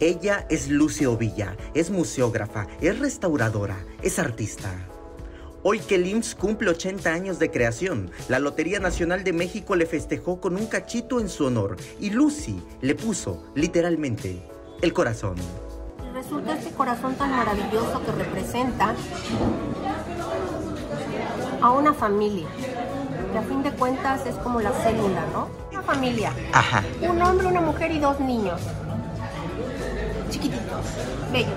Ella es Lucy Ovilla, es museógrafa, es restauradora, es artista. Hoy que el IMSS cumple 80 años de creación, la Lotería Nacional de México le festejó con un cachito en su honor y Lucy le puso, literalmente, el corazón. Y resulta este corazón tan maravilloso que representa a una familia, que a fin de cuentas es como la célula, ¿no? Una familia. Ajá. Un hombre, una mujer y dos niños. Chiquititos, bellos.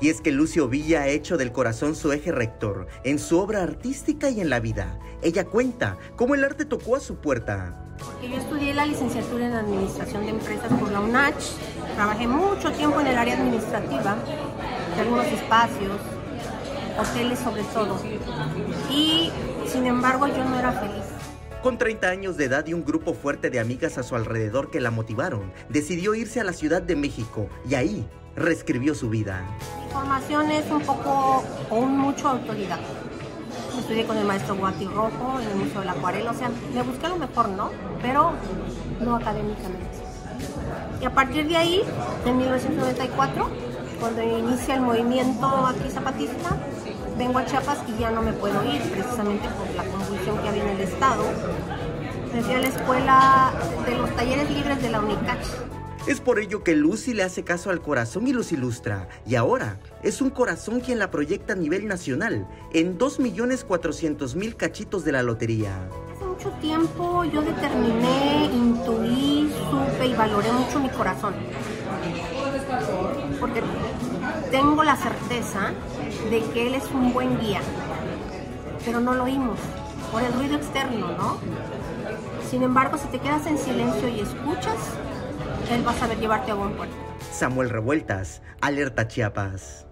Y es que Lucio Villa ha hecho del corazón su eje rector en su obra artística y en la vida. Ella cuenta cómo el arte tocó a su puerta. Porque yo estudié la licenciatura en Administración de Empresas por la UNACH. Trabajé mucho tiempo en el área administrativa, de algunos espacios, hoteles sobre todo. Y sin embargo yo no era feliz. Con 30 años de edad y un grupo fuerte de amigas a su alrededor que la motivaron, decidió irse a la Ciudad de México y ahí reescribió su vida. Mi formación es un poco o un mucho autoridad. Estudié con el maestro Guati Rojo en el Museo de la Acuarela, o sea, me busqué lo mejor, ¿no? Pero no académicamente. Y a partir de ahí, en 1994, cuando inicia el movimiento aquí zapatista, vengo a Chiapas y ya no me puedo ir, precisamente por la convulsión que había estado. Me fui a la escuela de los talleres libres de la UNICACH. Es por ello que Lucy le hace caso al corazón y los ilustra. Y ahora es un corazón quien la proyecta a nivel nacional en 2.400.000 cachitos de la lotería. Hace mucho tiempo yo determiné, intuí, supe y valoré mucho mi corazón. Porque tengo la certeza de que él es un buen guía, pero no lo oímos por el ruido externo, ¿no? Sin embargo, si te quedas en silencio y escuchas, él va a saber llevarte a buen puerto. Samuel Revueltas, Alerta Chiapas.